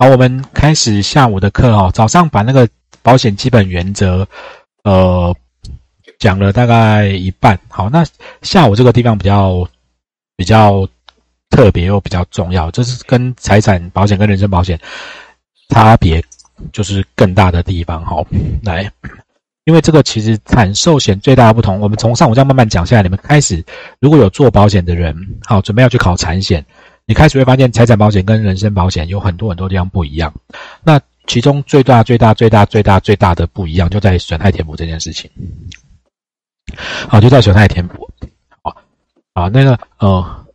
好，我们开始下午的课哦。早上把那个保险基本原则，呃，讲了大概一半。好，那下午这个地方比较比较特别又比较重要，这是跟财产保险跟人身保险差别就是更大的地方。好，来，因为这个其实产寿险最大的不同，我们从上午这样慢慢讲下来，你们开始如果有做保险的人，好，准备要去考产险。你开始会发现，财产保险跟人身保险有很多很多地方不一样。那其中最大、最大、最大、最大、最大的不一样，就在损害填补这件事情。好，就在损害填补。好，好，那个呃，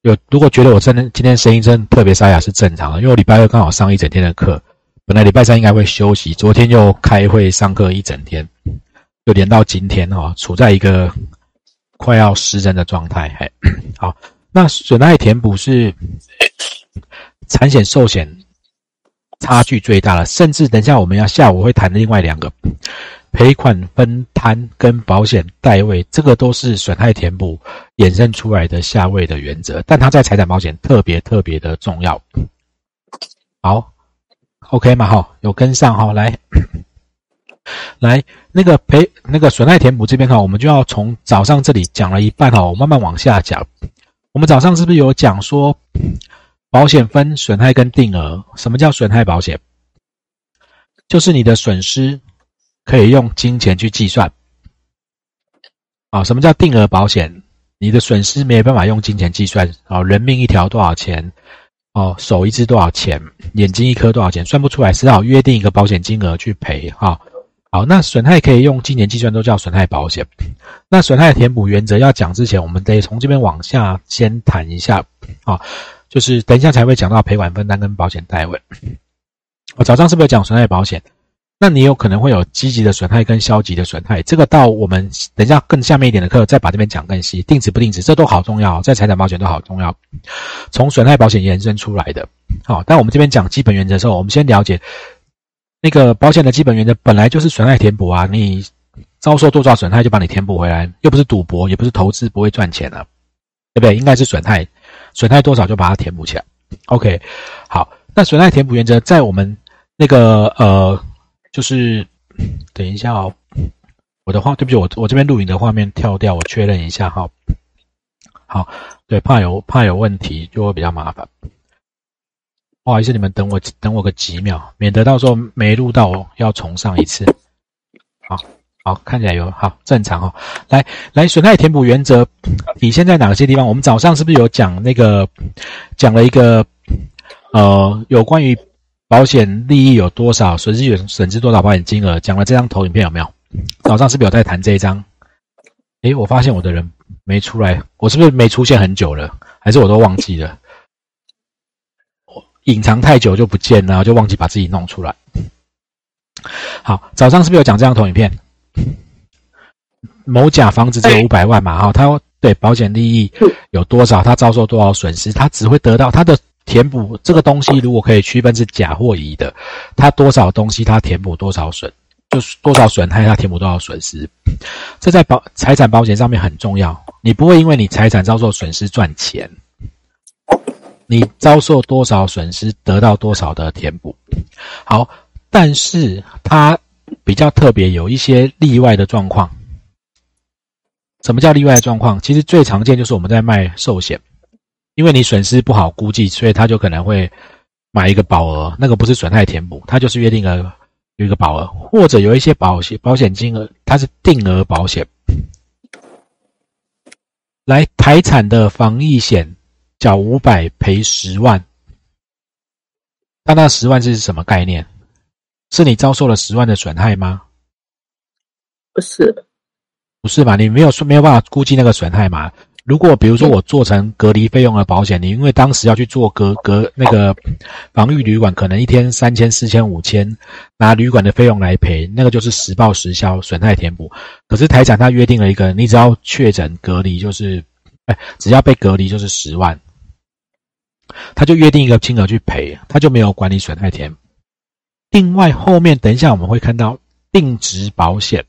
有如果觉得我真的今天声音真的特别沙哑是正常的，因为我礼拜二刚好上一整天的课，本来礼拜三应该会休息，昨天又开会上课一整天，就连到今天哈，处在一个快要失真的状态。嘿，好。那损害填补是产险寿险差距最大了，甚至等一下我们要下午会谈另外两个赔款分摊跟保险代位，这个都是损害填补衍生出来的下位的原则，但它在财产保险特别特别的重要。好，OK 嘛？哈，有跟上哈？来，来那个赔那个损害填补这边哈，我们就要从早上这里讲了一半哈，我慢慢往下讲。我们早上是不是有讲说，保险分损害跟定额？什么叫损害保险？就是你的损失可以用金钱去计算。啊，什么叫定额保险？你的损失没有办法用金钱计算。啊，人命一条多少钱？哦，手一只多少钱？眼睛一颗多少钱？算不出来，只好约定一个保险金额去赔。哈。好，那损害可以用今年计算，都叫损害保险。那损害填补原则要讲之前，我们得从这边往下先谈一下啊，就是等一下才会讲到赔款分担跟保险代位。我早上是不是讲损害保险？那你有可能会有积极的损害跟消极的损害，这个到我们等一下更下面一点的课再把这边讲更细，定值不定值，这都好重要，在财产保险都好重要，从损害保险延伸出来的。好，但我们这边讲基本原则的时候，我们先了解。那个保险的基本原则本来就是损害填补啊，你遭受多少损害就帮你填补回来，又不是赌博，也不是投资，不会赚钱的，对不对？应该是损害，损害多少就把它填补起来。OK，好，那损害填补原则在我们那个呃，就是等一下哦，我的话，对不起，我我这边录影的画面跳掉，我确认一下哈。好，对，怕有怕有问题就会比较麻烦。不好意思，你们等我等我个几秒，免得到时候没录到要重上一次。好好看起来有好正常哦。来来，损害填补原则体现在哪些地方？我们早上是不是有讲那个讲了一个呃有关于保险利益有多少，损失有损失多少保险金额？讲了这张投影片有没有？早上是不是有在谈这一张？诶，我发现我的人没出来，我是不是没出现很久了？还是我都忘记了？隐藏太久就不见了，就忘记把自己弄出来。好，早上是不是有讲这张投影片？某甲房子只有五百万嘛？哈，他对保险利益有多少？他遭受多少损失？他只会得到他的填补这个东西，如果可以区分是甲或乙的，他多少东西他填补多少损，就是多少损害他填补多少损失。这在保财产保险上面很重要，你不会因为你财产遭受损失赚钱。你遭受多少损失，得到多少的填补。好，但是它比较特别，有一些例外的状况。什么叫例外状况？其实最常见就是我们在卖寿险，因为你损失不好估计，所以他就可能会买一个保额，那个不是损害填补，它就是约定了有一个保额，或者有一些保险保险金额，它是定额保险。来，台产的防疫险。缴五百赔十万，那那十万是什么概念？是你遭受了十万的损害吗？不是，不是吧？你没有说没有办法估计那个损害嘛？如果比如说我做成隔离费用的保险，你因为当时要去做隔隔那个防御旅馆，可能一天三千、四千、五千，拿旅馆的费用来赔，那个就是实报实销损害填补。可是台长他约定了一个，你只要确诊隔离就是，哎，只要被隔离就是十万。他就约定一个金额去赔，他就没有管理损害填。另外后面等一下我们会看到定值保险，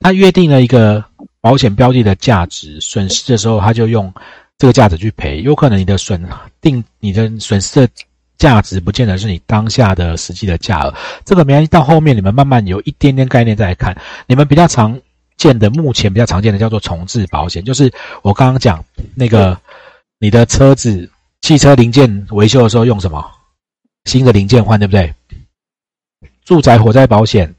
他约定了一个保险标的的价值，损失的时候他就用这个价值去赔，有可能你的损定你的损失的价值不见得是你当下的实际的价额，这个没关系，到后面你们慢慢有一点点概念再来看。你们比较常见的，目前比较常见的叫做重置保险，就是我刚刚讲那个你的车子汽车零件维修的时候用什么新的零件换，对不对？住宅火灾保险。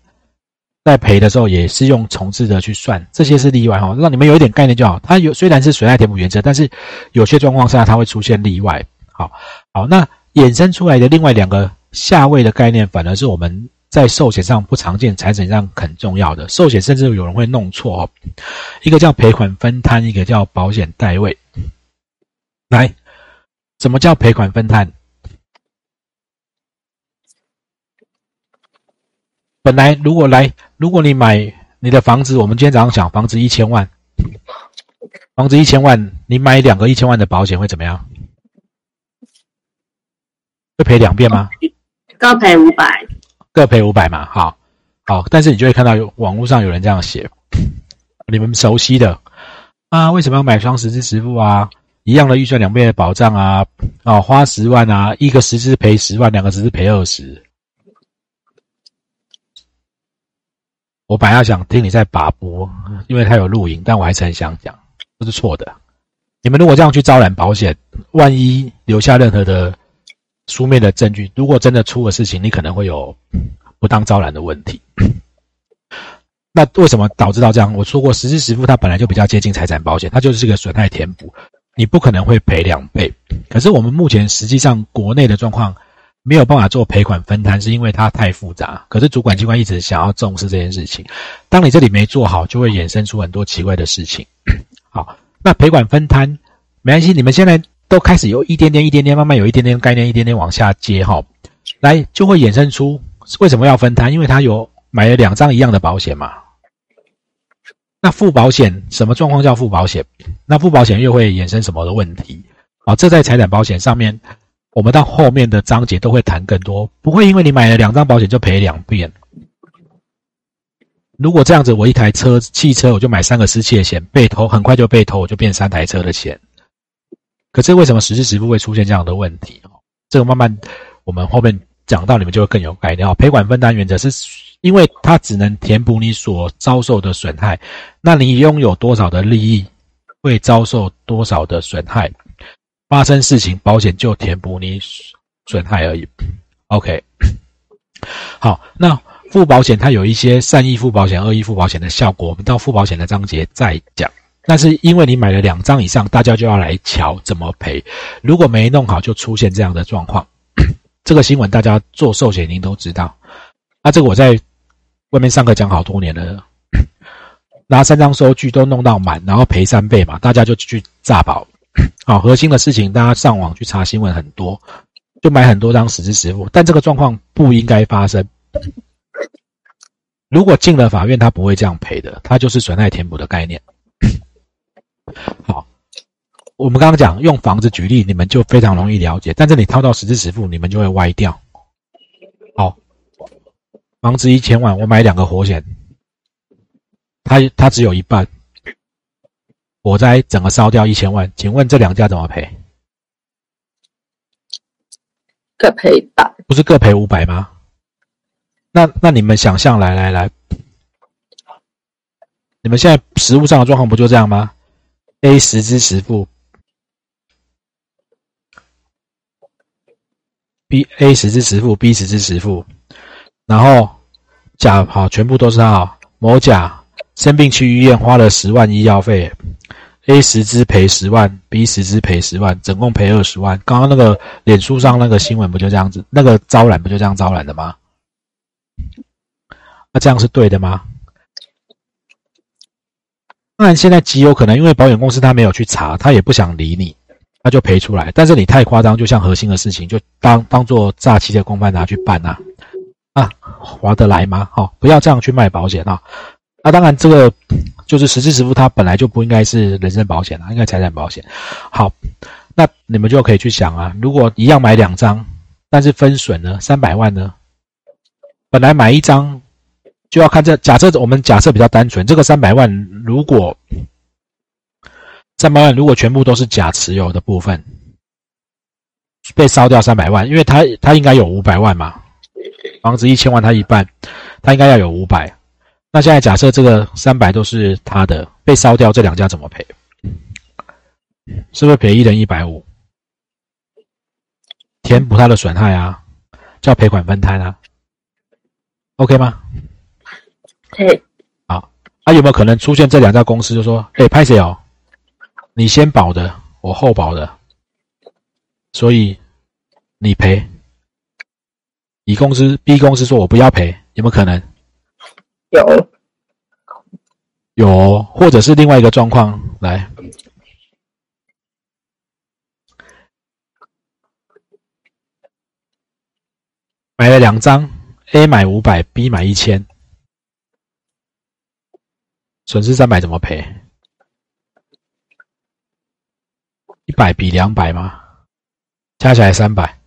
在赔的时候也是用重置的去算，这些是例外哈，让你们有一点概念就好。它有虽然是损害填补原则，但是有些状况下它会出现例外。好，好，那衍生出来的另外两个下位的概念，反而是我们在寿险上不常见，财产上很重要的。寿险甚至有人会弄错哦，一个叫赔款分摊，一个叫保险代位。来，什么叫赔款分摊？本来如果来，如果你买你的房子，我们今天早上讲房子一千万，房子一千万，你买两个一千万的保险会怎么样？会赔两遍吗？各赔五百，各赔五百嘛。好，好，但是你就会看到有网络上有人这样写，你们熟悉的啊？为什么要买双十字支付啊？一样的预算两倍的保障啊？哦，花十万啊，一个十字赔十万，两个十字赔二十。我本来想听你在把播，因为他有录音，但我还是很想讲，这是错的。你们如果这样去招揽保险，万一留下任何的书面的证据，如果真的出了事情，你可能会有不当招揽的问题。那为什么导致到这样？我说过，实支实付它本来就比较接近财产保险，它就是个损害填补，你不可能会赔两倍。可是我们目前实际上国内的状况。没有办法做赔款分摊，是因为它太复杂。可是主管机关一直想要重视这件事情。当你这里没做好，就会衍生出很多奇怪的事情。好，那赔款分摊没关系，你们现在都开始有一点点、一点点，慢慢有一点点概念，一点点往下接哈。来，就会衍生出为什么要分摊？因为他有买了两张一样的保险嘛。那付保险什么状况叫付保险？那付保险又会衍生什么的问题？啊，这在财产保险上面。我们到后面的章节都会谈更多，不会因为你买了两张保险就赔两遍。如果这样子，我一台车汽车我就买三个失窃险，被偷很快就被偷，我就变三台车的钱。可是为什么实时实付会出现这样的问题？这个慢慢我们后面讲到，你们就会更有概念。赔款分担原则是因为它只能填补你所遭受的损害，那你拥有多少的利益，会遭受多少的损害。发生事情，保险就填补你损害而已。OK，好，那付保险它有一些善意付保险、恶意付保险的效果，我们到付保险的章节再讲。但是因为你买了两张以上，大家就要来瞧怎么赔。如果没弄好，就出现这样的状况。这个新闻大家做寿险您都知道。那这个我在外面上课讲好多年了，拿三张收据都弄到满，然后赔三倍嘛，大家就去诈保。好，核心的事情，大家上网去查新闻很多，就买很多张实支实付，但这个状况不应该发生。如果进了法院，他不会这样赔的，他就是损害填补的概念。好，我们刚刚讲用房子举例，你们就非常容易了解，但是你套到实支实付，你们就会歪掉。好，房子一千万，我买两个活险，它它只有一半。火灾整个烧掉一千万，请问这两家怎么赔？各赔一百，不是各赔五百吗？那那你们想象，来来来，你们现在实物上的状况不就这样吗？A 十支十付，B A 十支十付，B 十支十付，然后甲好，全部都是他某甲生病去医院花了十万医药费。A 十支赔十万，B 十支赔十万，总共赔二十万。刚刚那个脸书上那个新闻不就这样子？那个招揽不就这样招揽的吗？那这样是对的吗？当然，现在极有可能，因为保险公司他没有去查，他也不想理你，他就赔出来。但是你太夸张，就像核心的事情，就当当做诈欺的公办拿去办呐，啊，划得来吗？好，不要这样去卖保险啊。那当然，这个。就是实支实付，它本来就不应该是人身保险啊，应该财产保险。好，那你们就可以去想啊，如果一样买两张，但是分损呢，三百万呢？本来买一张就要看这，假设我们假设比较单纯，这个三百万如果三百万如果全部都是假持有的部分，被烧掉三百万，因为他他应该有五百万嘛，房子一千万他一半，他应该要有五百。那现在假设这个三百都是他的，被烧掉，这两家怎么赔？是不是赔一人一百五？填补他的损害啊，叫赔款分摊啊，OK 吗？可以。好，那有没有可能出现这两家公司就说：“哎，拍谁哦？你先保的，我后保的，所以你赔。”乙公司、B 公司说：“我不要赔。”有没有可能？有，有，或者是另外一个状况来。买了两张，A 买五百，B 买一千，损失三百怎么赔？一百比两百吗？加起来三百，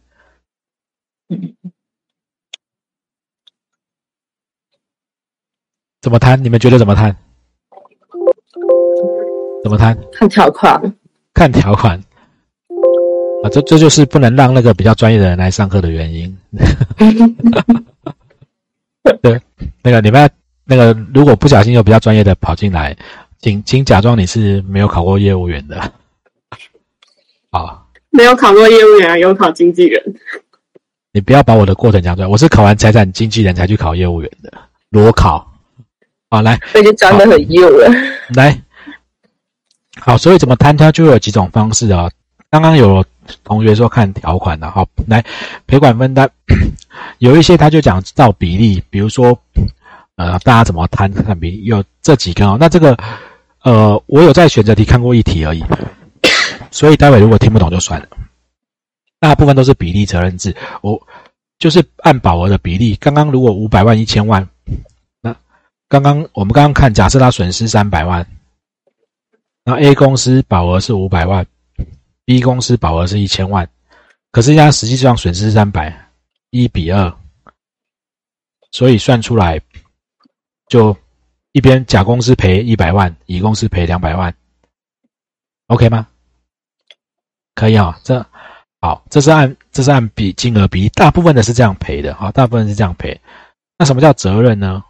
怎么摊？你们觉得怎么摊？怎么摊？看条款。看条款。啊，这这就是不能让那个比较专业的人来上课的原因。对，那个你们那个如果不小心有比较专业的跑进来，请请假装你是没有考过业务员的。好，没有考过业务员，有考经纪人。你不要把我的过程讲出来，我是考完财产经纪人才去考业务员的裸考。好，来，已经讲的很业务了。来，好，所以怎么摊它就有几种方式啊。刚刚有同学说看条款的，好，来赔款分担，有一些他就讲到比例，比如说，呃，大家怎么摊看比例，有这几个哦。那这个，呃，我有在选择题看过一题而已，所以待会如果听不懂就算了。大部分都是比例责任制，我就是按保额的比例。刚刚如果五百万一千万，那刚刚我们刚刚看，假设他损失三百万，那 A 公司保额是五百万。B 公司保额是一千万，可是他实际上损失三百，一比二，所以算出来就一边甲公司赔一百万，乙公司赔两百万，OK 吗？可以啊，这好，这是按这是按比金额比，大部分的是这样赔的，好，大部分是这样赔。那什么叫责任呢？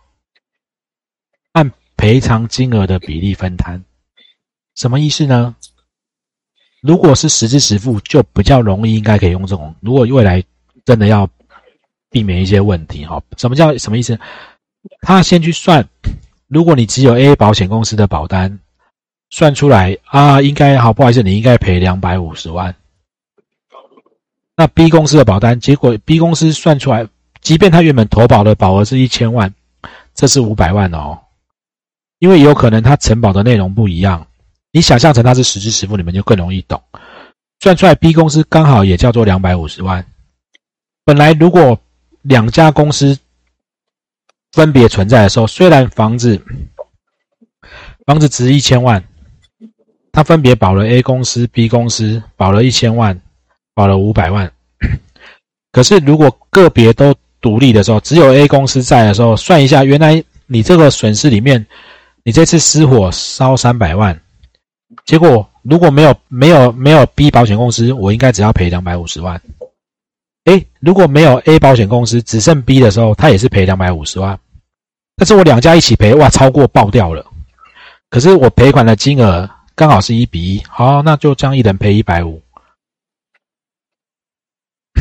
按赔偿金额的比例分摊，什么意思呢？如果是实支实付，就比较容易，应该可以用这种。如果未来真的要避免一些问题，哈，什么叫什么意思？他先去算，如果你只有 A 保险公司的保单，算出来啊，应该好，不好意思，你应该赔两百五十万。那 B 公司的保单，结果 B 公司算出来，即便他原本投保的保额是一千万，这是五百万哦，因为有可能他承保的内容不一样。你想象成他是实支实付，你们就更容易懂。算出来，B 公司刚好也叫做两百五十万。本来如果两家公司分别存在的时候，虽然房子房子值一千万，他分别保了 A 公司、B 公司保了一千万，保了五百万。可是如果个别都独立的时候，只有 A 公司在的时候，算一下，原来你这个损失里面，你这次失火烧三百万。结果如果没有没有没有 B 保险公司，我应该只要赔两百五十万。哎，如果没有 A 保险公司，只剩 B 的时候，他也是赔两百五十万。但是我两家一起赔，哇，超过爆掉了。可是我赔款的金额刚好是一比一，好，那就这样一人赔一百五。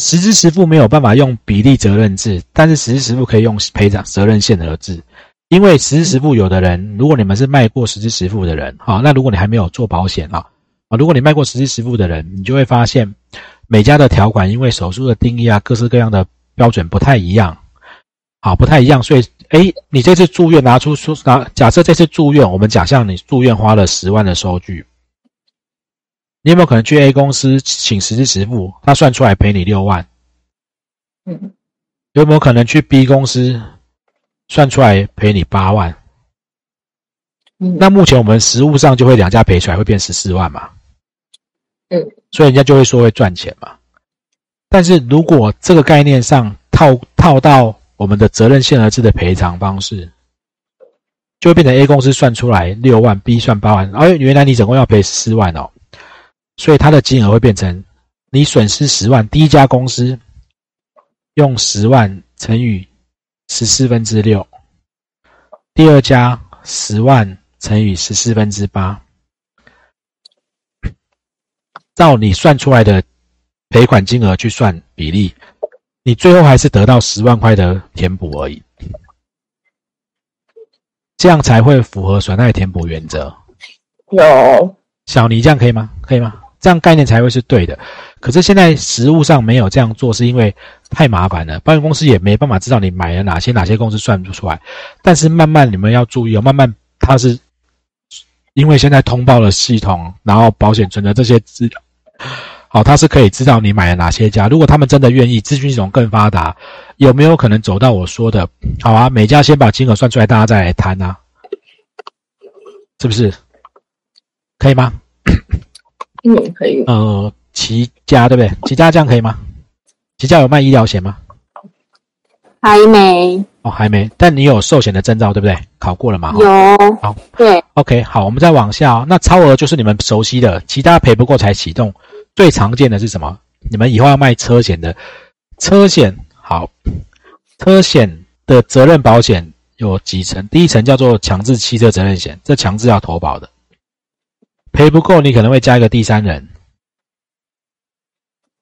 实支实付没有办法用比例责任制，但是实支实付可以用赔偿责任限额制。因为实支实付，有的人，如果你们是卖过实支实付的人，好，那如果你还没有做保险啊，啊，如果你卖过实支实付的人，你就会发现每家的条款，因为手术的定义啊，各式各样的标准不太一样，好，不太一样，所以，哎，你这次住院拿出说拿，假设这次住院，我们假象你住院花了十万的收据，你有没有可能去 A 公司请实支实付，他算出来赔你六万？嗯，有没有可能去 B 公司？算出来赔你八万，那目前我们实物上就会两家赔出来会变十四万嘛？嗯，所以人家就会说会赚钱嘛。但是如果这个概念上套套到我们的责任限额制的赔偿方式，就会变成 A 公司算出来六万，B 算八万，而原来你总共要赔四万哦，所以它的金额会变成你损失十万，第一家公司用十万乘以十四分之六，第二家十万乘以十四分之八，照你算出来的赔款金额去算比例，你最后还是得到十万块的填补而已。这样才会符合损害填补原则。有小尼这样可以吗？可以吗？这样概念才会是对的。可是现在实物上没有这样做，是因为太麻烦了，保险公司也没办法知道你买了哪些，哪些公司算不出来。但是慢慢你们要注意哦，慢慢它是因为现在通报了系统，然后保险存的这些资料。好，他是可以知道你买了哪些家。如果他们真的愿意，资讯系统更发达，有没有可能走到我说的？好啊，每家先把金额算出来，大家再来谈啊，是不是？可以吗？嗯，可以。呃，齐家对不对？齐家这样可以吗？齐家有卖医疗险吗？还没哦，还没。但你有寿险的证照对不对？考过了吗？有。好，对。OK，好，我们再往下哦。那超额就是你们熟悉的，其他赔不过才启动。最常见的是什么？你们以后要卖车险的，车险好，车险的责任保险有几层？第一层叫做强制汽车责任险，这强制要投保的，赔不够你可能会加一个第三人，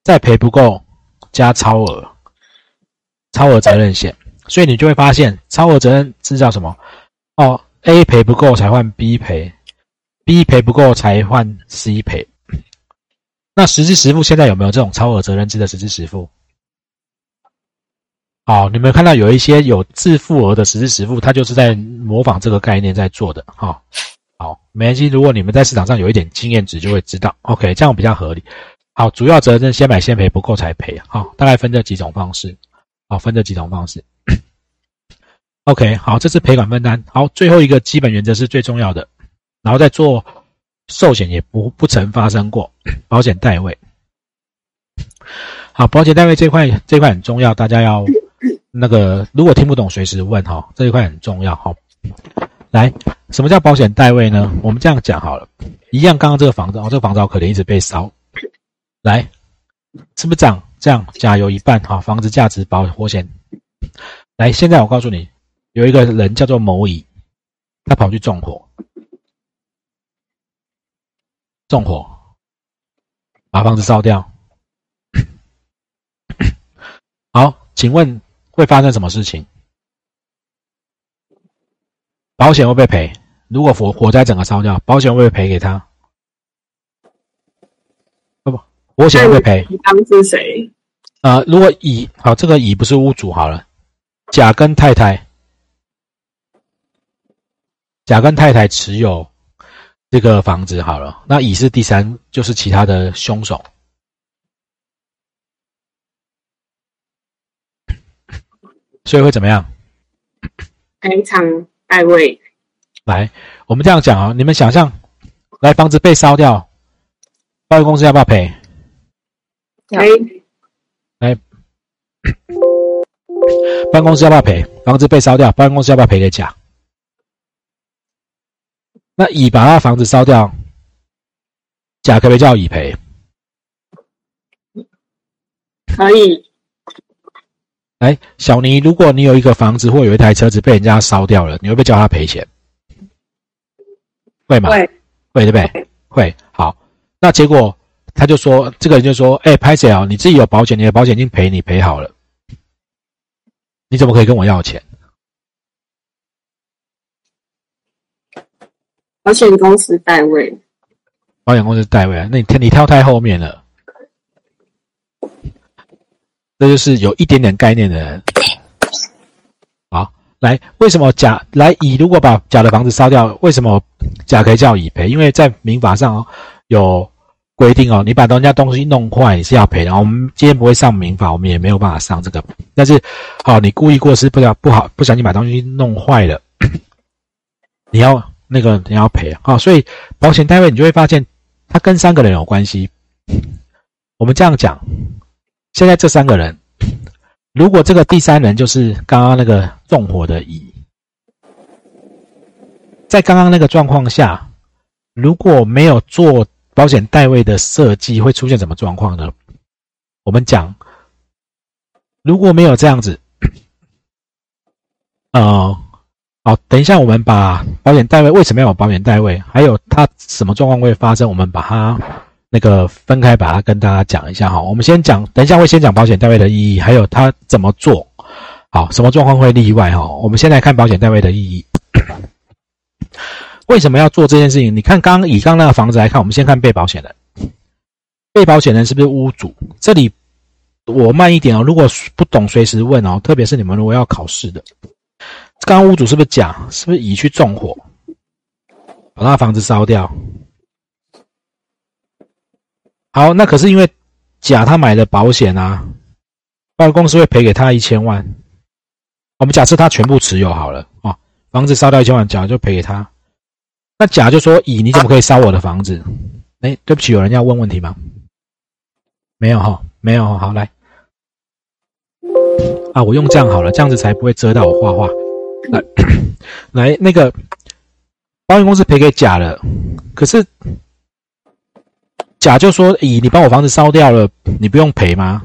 再赔不够加超额，超额责任险，所以你就会发现超额责任是叫什么？哦，A 赔不够才换 B 赔，B 赔不够才换 C 赔。那实际实付现在有没有这种超额责任制的实际实付？好，你们看到有一些有自付额的实际实付，它就是在模仿这个概念在做的。哈，好，没关系。如果你们在市场上有一点经验值，就会知道。OK，这样比较合理。好，主要责任先买先赔，不够才赔。好，大概分这几种方式。好，分这几种方式。OK，好，这是赔款分担。好，最后一个基本原则是最重要的，然后再做。寿险也不不曾发生过，保险代位。好，保险代位这块这块很重要，大家要 那个如果听不懂随时问哈，这一块很重要哈。来，什么叫保险代位呢？我们这样讲好了，一样，刚刚这个房子哦，这个房子可能一直被烧，来，是不是这样？这样加油一半哈，房子价值保火险。来，现在我告诉你，有一个人叫做某乙，他跑去纵火。纵火，把房子烧掉。好，请问会发生什么事情？保险会不会赔？如果火火灾整个烧掉，保险会不会赔给他？不不，保险会不会赔？你当是谁？呃，如果乙好，这个乙不是屋主好了，甲跟太太，甲跟太太持有。这个房子好了，那乙是第三，就是其他的凶手，所以会怎么样？赔偿代位。来，我们这样讲啊，你们想象，来房子被烧掉，保险公司要不要赔？赔。来，保险公司要不要赔？房子被烧掉，保险公司要不要赔给甲？那乙把他房子烧掉，甲可不可以叫乙赔？可以。哎，小尼，如果你有一个房子或有一台车子被人家烧掉了，你会不会叫他赔钱？会吗？会，会对不对？会。好，那结果他就说，这个人就说：“哎，拍谁啊？你自己有保险，你的保险已经赔你赔好了，你怎么可以跟我要钱？”保险公司代位，保险公司代位啊？那你你跳太后面了，这就是有一点点概念的人。好，来，为什么甲来乙如果把甲的房子烧掉，为什么甲可以叫乙赔？因为在民法上有规定哦，你把人家东西弄坏你是要赔的。我们今天不会上民法，我们也没有办法上这个。但是，好，你故意过失不了不好，不小心把东西弄坏了，你要。那个你要赔啊，所以保险单位你就会发现，他跟三个人有关系。我们这样讲，现在这三个人，如果这个第三人就是刚刚那个纵火的乙，在刚刚那个状况下，如果没有做保险代位的设计，会出现什么状况呢？我们讲，如果没有这样子，呃，好，等一下我们把保险代位为什么要有保险代位，还有它什么状况会发生，我们把它那个分开把它跟大家讲一下哈。我们先讲，等一下会先讲保险代位的意义，还有它怎么做。好，什么状况会例外哈？我们先来看保险代位的意义。为什么要做这件事情？你看，刚以刚那个房子来看，我们先看被保险人。被保险人是不是屋主？这里我慢一点哦，如果不懂随时问哦，特别是你们如果要考试的。刚刚屋主是不是甲？是不是乙去纵火，把他房子烧掉？好，那可是因为甲他买了保险啊，保险公司会赔给他一千万。我们假设他全部持有好了啊，房子烧掉一千万，甲就赔给他。那甲就说：“乙，你怎么可以烧我的房子？”哎，对不起，有人要问问题吗？没有哈，没有。好，来啊，我用这样好了，这样子才不会遮到我画画。来，来，那个保险公司赔给甲了，可是甲就说：“乙，你把我房子烧掉了，你不用赔吗？”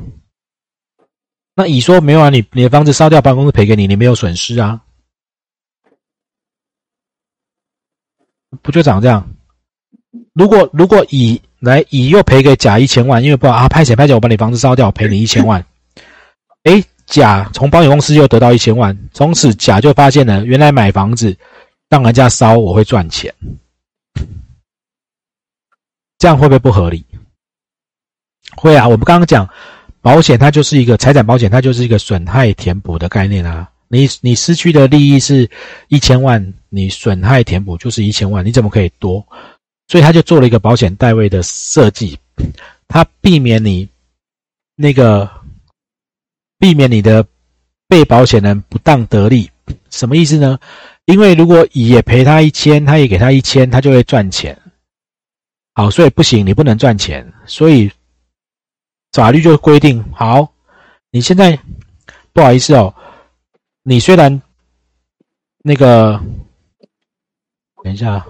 那乙说没有啊，你你的房子烧掉，保险公司赔给你，你没有损失啊，不就长这样？如果如果乙来乙又赔给甲一千万，因为不啊，拍钱拍钱，我把你房子烧掉，赔你一千万。哎，甲从保险公司又得到一千万，从此甲就发现了，原来买房子让人家烧我会赚钱，这样会不会不合理？会啊，我们刚刚讲。保险它就是一个财产保险，它就是一个损害填补的概念啊。你你失去的利益是一千万，你损害填补就是一千万，你怎么可以多？所以他就做了一个保险代位的设计，他避免你那个避免你的被保险人不当得利。什么意思呢？因为如果乙也赔他一千，他也给他一千，他就会赚钱。好，所以不行，你不能赚钱，所以。法律就规定好，你现在不好意思哦，你虽然那个，等一下，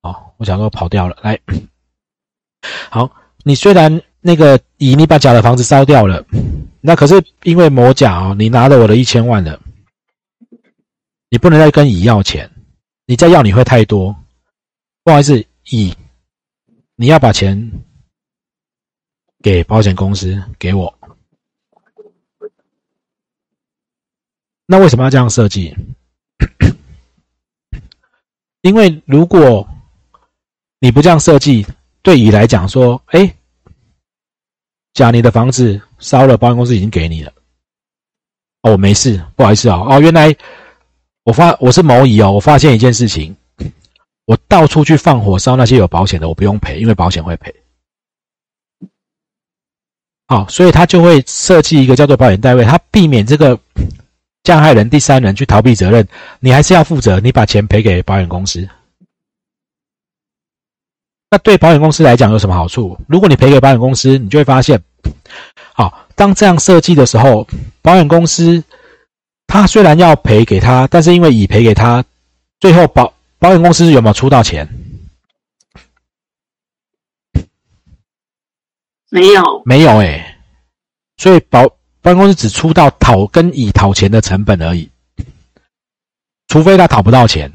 哦，我想说跑掉了，来，好，你虽然那个乙你把甲的房子烧掉了，那可是因为某甲哦，你拿了我的一千万了，你不能再跟乙要钱，你再要你会太多，不好意思，乙，你要把钱。给保险公司给我，那为什么要这样设计？因为如果你不这样设计，对乙来讲说，哎，假你的房子烧了，保险公司已经给你了，哦，我没事，不好意思啊，哦，原来我发我是某乙哦，我发现一件事情，我到处去放火烧那些有保险的，我不用赔，因为保险会赔。好，所以他就会设计一个叫做保险代位，他避免这个加害人第三人去逃避责任，你还是要负责，你把钱赔给保险公司。那对保险公司来讲有什么好处？如果你赔给保险公司，你就会发现，好，当这样设计的时候，保险公司他虽然要赔给他，但是因为已赔给他，最后保保险公司有没有出到钱？没有，没有哎，所以保保险公司只出到讨跟乙讨钱的成本而已，除非他讨不到钱，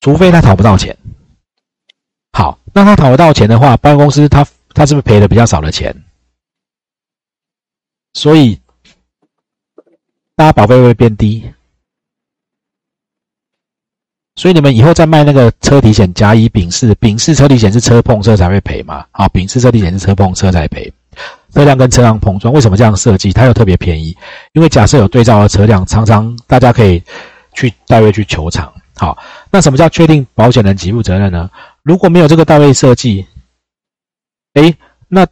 除非他讨不到钱。那他讨不到钱的话，保险公司他他是不是赔的比较少的钱？所以大家保费会变低。所以你们以后再卖那个车体险，甲乙丙式，丙式车体险是车碰车才会赔嘛？好，丙式车体险是车碰车才赔，车辆跟车辆碰撞，为什么这样设计？它又特别便宜，因为假设有对照的车辆，常常大家可以去代位去求偿。好，那什么叫确定保险人给付责任呢？如果没有这个代位设计，哎，那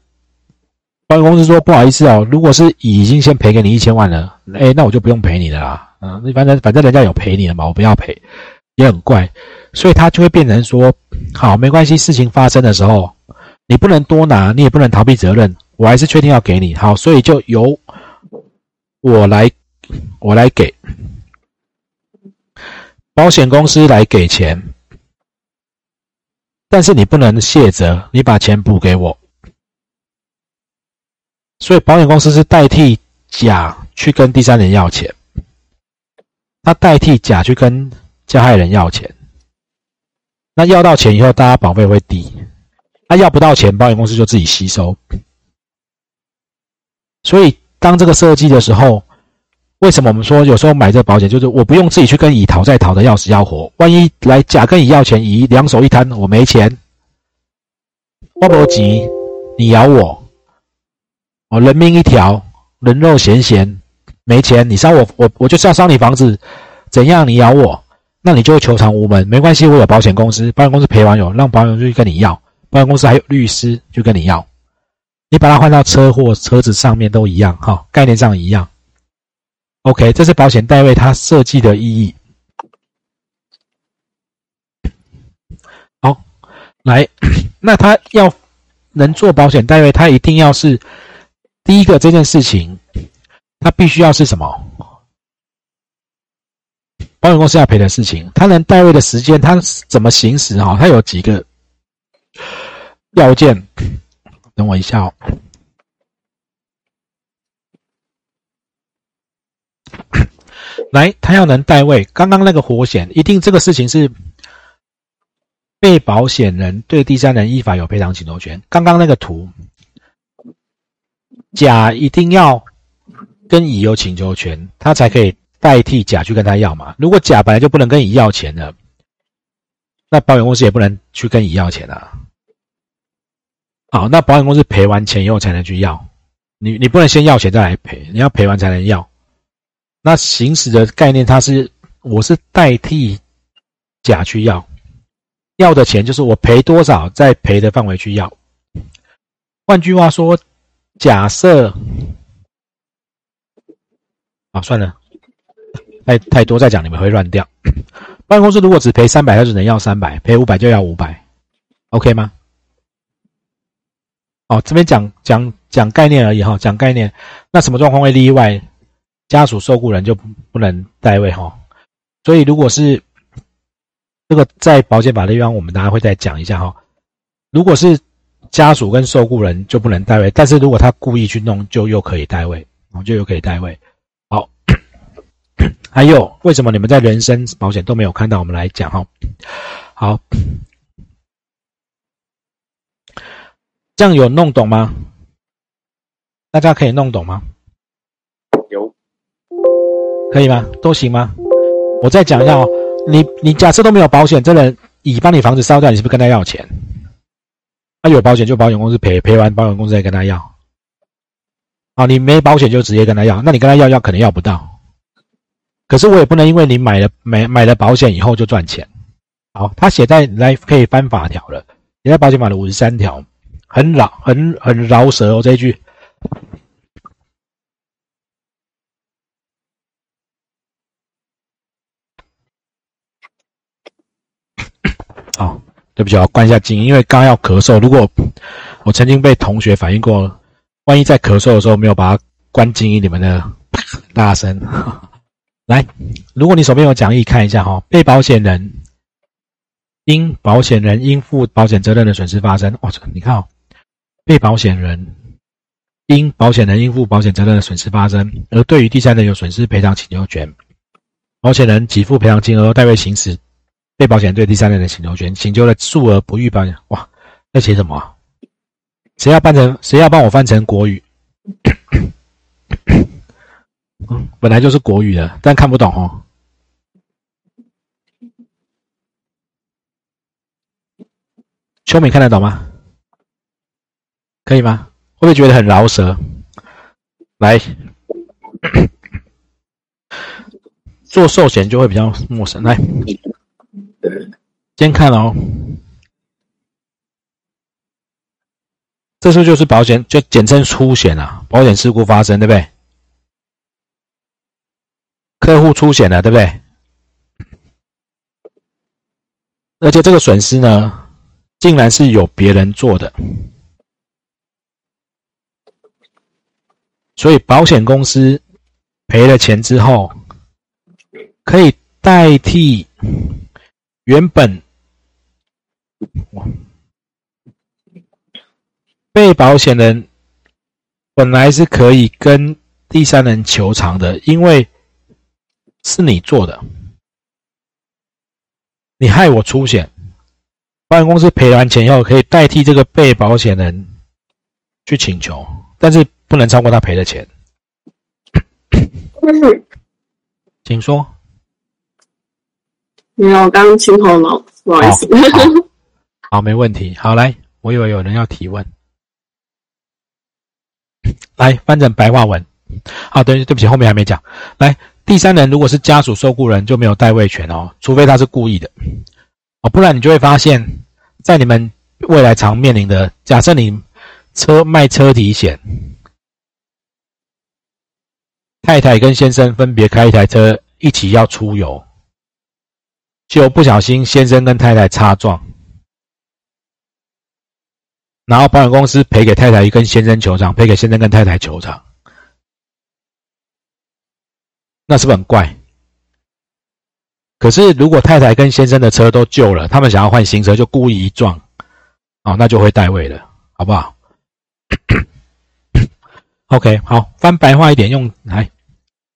保险公司说不好意思哦，如果是已经先赔给你一千万了，哎，那我就不用赔你了啦。嗯，反正反正人家有赔你了嘛，我不要赔。也很怪，所以他就会变成说：好，没关系，事情发生的时候，你不能多拿，你也不能逃避责任，我还是确定要给你。好，所以就由我来，我来给。保险公司来给钱，但是你不能卸责，你把钱补给我。所以保险公司是代替甲去跟第三人要钱，他代替甲去跟加害人要钱。那要到钱以后，大家保费会低；他要不到钱，保险公司就自己吸收。所以当这个设计的时候，为什么我们说有时候买这个保险，就是我不用自己去跟乙讨债讨的要死要活，万一来甲跟乙要钱，乙两手一摊，我没钱，我不急，你咬我，我人命一条，人肉咸咸，没钱，你烧我，我我就是要烧你房子，怎样？你咬我，那你就会求偿无门，没关系，我有保险公司，保险公司赔完有，让保险公司去跟你要，保险公司还有律师去跟你要，你把它换到车祸车子上面都一样，哈，概念上一样。OK，这是保险代位它设计的意义。好，来，那他要能做保险代位，他一定要是第一个这件事情，他必须要是什么？保险公司要赔的事情，他能代位的时间，他怎么行使？哈，他有几个要件？等我一下哦。来，他要能代位。刚刚那个火险，一定这个事情是被保险人对第三人依法有赔偿请求权。刚刚那个图，甲一定要跟乙有请求权，他才可以代替甲去跟他要嘛。如果甲本来就不能跟乙要钱的，那保险公司也不能去跟乙要钱啊。好，那保险公司赔完钱以后才能去要，你你不能先要钱再来赔，你要赔完才能要。那行使的概念，它是我是代替甲去要，要的钱就是我赔多少，在赔的范围去要。换句话说，假设啊，算了，太太多再讲你们会乱掉。保险公司如果只赔三百，它只能要三百；赔五百就要五百，OK 吗？哦，这边讲讲讲概念而已哈，讲概念。那什么状况会例外？家属受雇人就不能代位哈，所以如果是这个在保险法的地方，我们大家会再讲一下哈。如果是家属跟受雇人就不能代位，但是如果他故意去弄，就又可以代位，哦，就又可以代位。好，还有为什么你们在人身保险都没有看到？我们来讲哈。好，这样有弄懂吗？大家可以弄懂吗？可以吗？都行吗？我再讲一下哦。你你假设都没有保险，这人乙帮你房子烧掉，你是不是跟他要钱？他有保险就保险公司赔，赔完保险公司再跟他要。好，你没保险就直接跟他要，那你跟他要要可能要不到。可是我也不能因为你买了买买了保险以后就赚钱。好，他写在来可以翻法条了，写在保险法的五十三条，很老很很饶舌哦这一句。哦，对不起，我关一下静音，因为刚要咳嗽。如果我曾经被同学反映过，万一在咳嗽的时候没有把它关静音，你们的 大声。来，如果你手边有讲义，看一下哈。被保险人因保险人应负保险责任的损失发生，哦，你看哦，被保险人因保险人应负保险责任的损失发生，而对于第三人有损失赔偿请求权，保险人给付赔偿金额代为行使。被保险人对第三人的请求权，请求的数额不予保险。哇，在写什么？谁要翻成？谁要帮我翻成国语？嗯，本来就是国语的，但看不懂哦。秋敏看得懂吗？可以吗？会不会觉得很饶舌？来，做寿险就会比较陌生。来。先看哦，这时候就是保险，就简称出险啊，保险事故发生，对不对？客户出险了，对不对？而且这个损失呢，竟然是有别人做的，所以保险公司赔了钱之后，可以。代替原本被保险人本来是可以跟第三人求偿的，因为是你做的，你害我出险，保险公司赔完钱以后可以代替这个被保险人去请求，但是不能超过他赔的钱。请说。没有，刚刚清喉咙，不好意思。好，没问题。好，来，我以为有人要提问，来翻成白话文。好，对，对不起，后面还没讲。来，第三人如果是家属受雇人，就没有代位权哦，除非他是故意的哦，不然你就会发现，在你们未来常面临的，假设你车卖车体险，太太跟先生分别开一台车一起要出游。就不小心先生跟太太擦撞，然后保险公司赔给太太跟先生求偿，赔给先生跟太太求偿，那是不是很怪？可是如果太太跟先生的车都旧了，他们想要换新车，就故意一撞，哦，那就会代位了，好不好？OK，好，翻白话一点，用来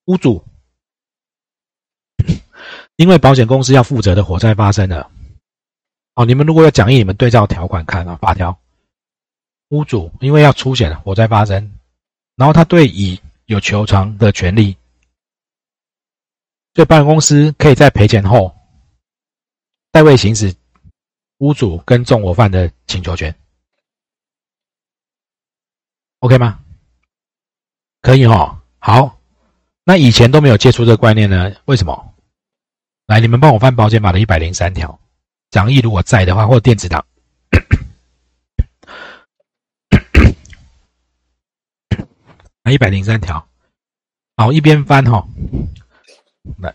屋主。因为保险公司要负责的火灾发生了，哦，你们如果要讲义，你们对照条款看啊，法条。屋主因为要出险了，火灾发生，然后他对乙有求偿的权利，所以保险公司可以在赔钱后代位行使屋主跟纵火犯的请求权，OK 吗？可以哈，好，那以前都没有接触这个观念呢，为什么？来，你们帮我翻保险法的一百零三条，讲义如果在的话，或者电子档。来，一百零三条，好，一边翻哈。来，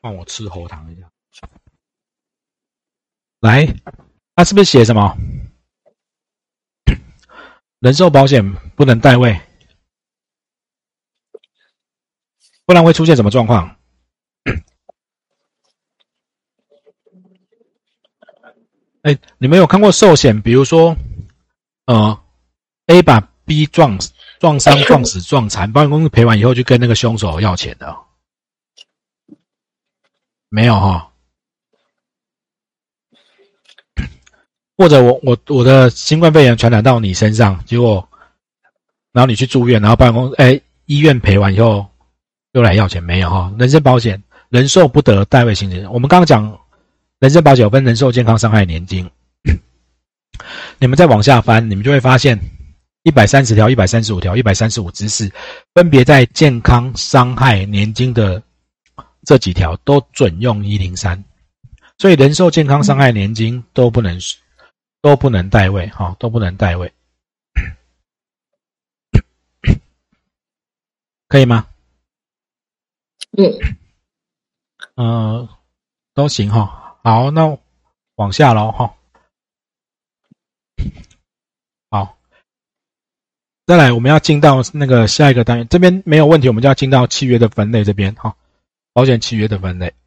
帮我吃喉糖一下。来。他是不是写什么？人寿保险不能代位，不然会出现什么状况？哎，你们有看过寿险？比如说，呃，A 把 B 撞撞伤、撞死、撞残，保险公司赔完以后就跟那个凶手要钱的？没有哈。或者我我我的新冠肺炎传染到你身上，结果，然后你去住院，然后办公哎医院赔完以后又来要钱没有哈？人身保险人寿不得代位行使。我们刚刚讲人身保险分人寿、健康、伤害、年金，你们再往下翻，你们就会发现一百三十条、一百三十五条、一百三十五之四，分别在健康、伤害、年金的这几条都准用一零三，所以人寿、健康、伤害、年金都不能。都不能代位，哈，都不能代位，可以吗？嗯，呃，都行哈。好，那往下喽，哈。好，再来，我们要进到那个下一个单元，这边没有问题，我们就要进到契约的分类这边，哈，保险契约的分类。